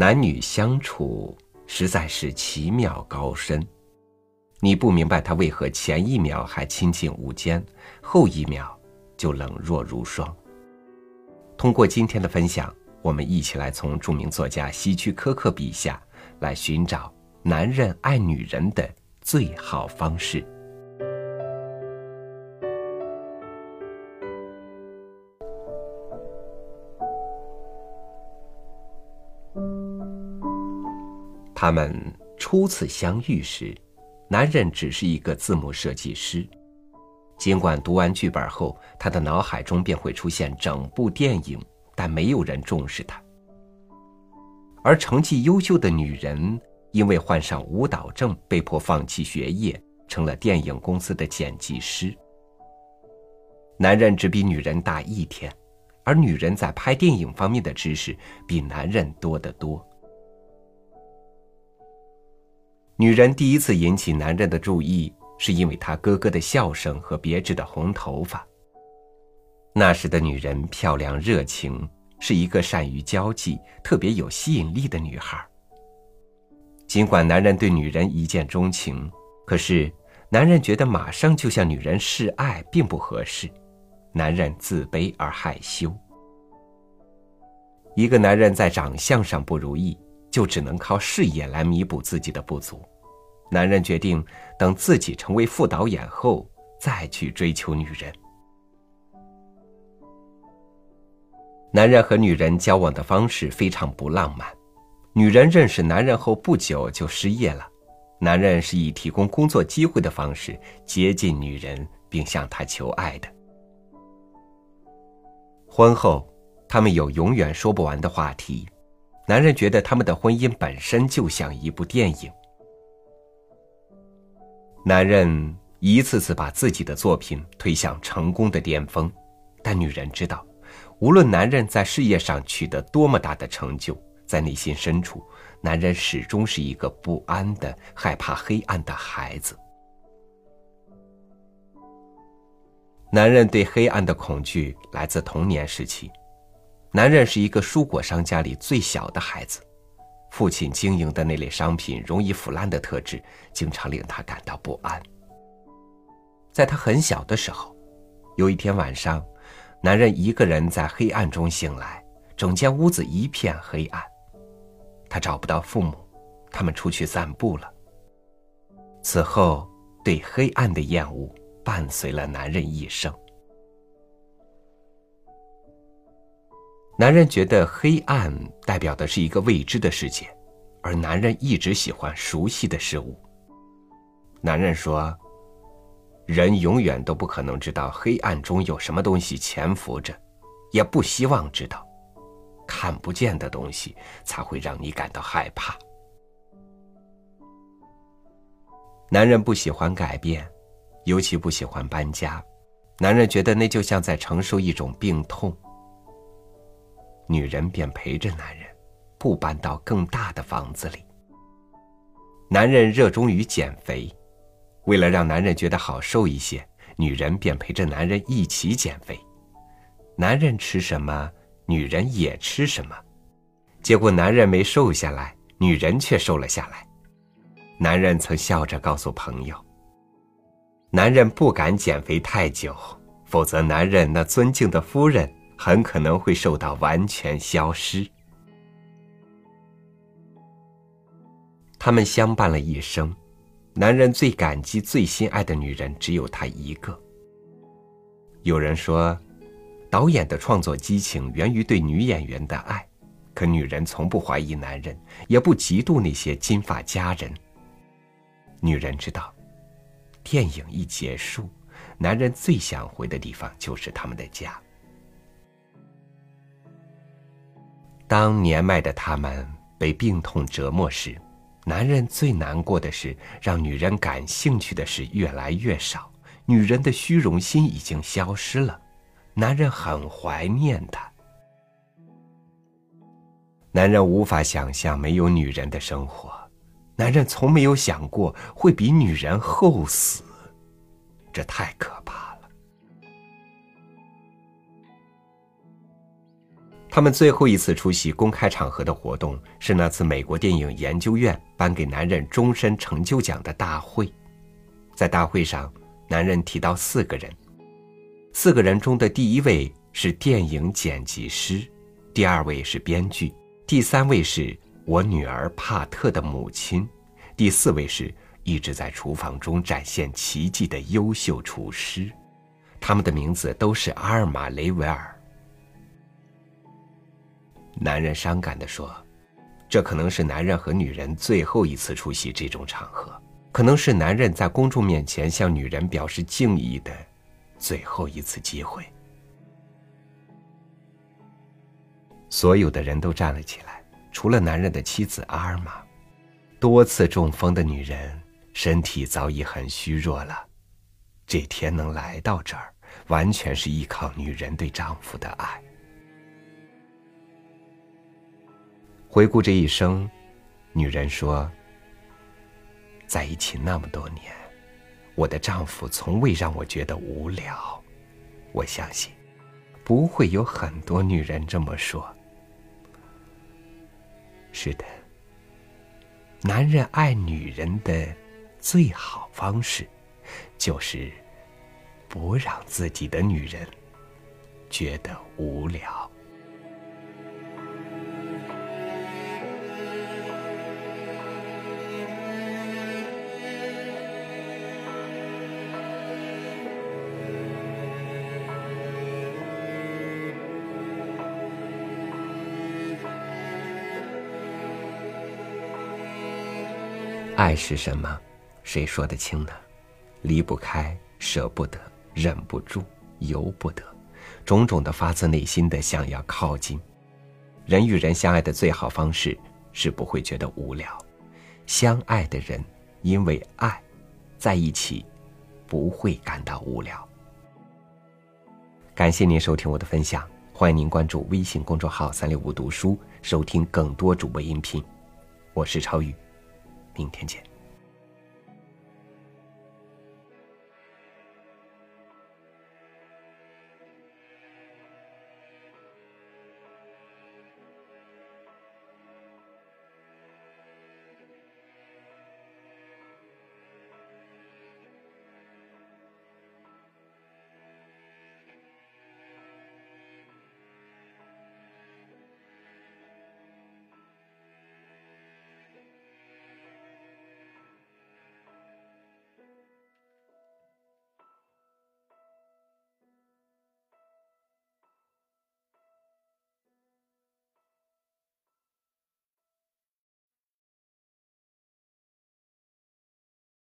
男女相处实在是奇妙高深，你不明白他为何前一秒还亲近无间，后一秒就冷若如霜。通过今天的分享，我们一起来从著名作家希区柯克笔下来寻找男人爱女人的最好方式。他们初次相遇时，男人只是一个字幕设计师。尽管读完剧本后，他的脑海中便会出现整部电影，但没有人重视他。而成绩优秀的女人，因为患上舞蹈症，被迫放弃学业，成了电影公司的剪辑师。男人只比女人大一天，而女人在拍电影方面的知识比男人多得多。女人第一次引起男人的注意，是因为她咯咯的笑声和别致的红头发。那时的女人漂亮热情，是一个善于交际、特别有吸引力的女孩。尽管男人对女人一见钟情，可是男人觉得马上就向女人示爱并不合适，男人自卑而害羞。一个男人在长相上不如意。就只能靠事业来弥补自己的不足。男人决定等自己成为副导演后再去追求女人。男人和女人交往的方式非常不浪漫。女人认识男人后不久就失业了，男人是以提供工作机会的方式接近女人并向她求爱的。婚后，他们有永远说不完的话题。男人觉得他们的婚姻本身就像一部电影。男人一次次把自己的作品推向成功的巅峰，但女人知道，无论男人在事业上取得多么大的成就，在内心深处，男人始终是一个不安的、害怕黑暗的孩子。男人对黑暗的恐惧来自童年时期。男人是一个蔬果商家里最小的孩子，父亲经营的那类商品容易腐烂的特质，经常令他感到不安。在他很小的时候，有一天晚上，男人一个人在黑暗中醒来，整间屋子一片黑暗，他找不到父母，他们出去散步了。此后，对黑暗的厌恶伴随了男人一生。男人觉得黑暗代表的是一个未知的世界，而男人一直喜欢熟悉的事物。男人说：“人永远都不可能知道黑暗中有什么东西潜伏着，也不希望知道。看不见的东西才会让你感到害怕。”男人不喜欢改变，尤其不喜欢搬家。男人觉得那就像在承受一种病痛。女人便陪着男人，不搬到更大的房子里。男人热衷于减肥，为了让男人觉得好受一些，女人便陪着男人一起减肥。男人吃什么，女人也吃什么，结果男人没瘦下来，女人却瘦了下来。男人曾笑着告诉朋友：“男人不敢减肥太久，否则男人那尊敬的夫人。”很可能会受到完全消失。他们相伴了一生，男人最感激、最心爱的女人只有他一个。有人说，导演的创作激情源于对女演员的爱，可女人从不怀疑男人，也不嫉妒那些金发佳人。女人知道，电影一结束，男人最想回的地方就是他们的家。当年迈的他们被病痛折磨时，男人最难过的是让女人感兴趣的事越来越少，女人的虚荣心已经消失了，男人很怀念她。男人无法想象没有女人的生活，男人从没有想过会比女人后死，这太可怕他们最后一次出席公开场合的活动是那次美国电影研究院颁给男人终身成就奖的大会。在大会上，男人提到四个人，四个人中的第一位是电影剪辑师，第二位是编剧，第三位是我女儿帕特的母亲，第四位是一直在厨房中展现奇迹的优秀厨师。他们的名字都是阿尔玛·雷维尔。男人伤感地说：“这可能是男人和女人最后一次出席这种场合，可能是男人在公众面前向女人表示敬意的最后一次机会。”所有的人都站了起来，除了男人的妻子阿尔玛。多次中风的女人，身体早已很虚弱了。这天能来到这儿，完全是依靠女人对丈夫的爱。回顾这一生，女人说：“在一起那么多年，我的丈夫从未让我觉得无聊。我相信，不会有很多女人这么说。是的，男人爱女人的最好方式，就是不让自己的女人觉得无聊。”爱是什么？谁说得清呢？离不开，舍不得，忍不住，由不得，种种的发自内心的想要靠近。人与人相爱的最好方式是不会觉得无聊。相爱的人因为爱，在一起，不会感到无聊。感谢您收听我的分享，欢迎您关注微信公众号“三六五读书”，收听更多主播音频。我是超宇。明天见。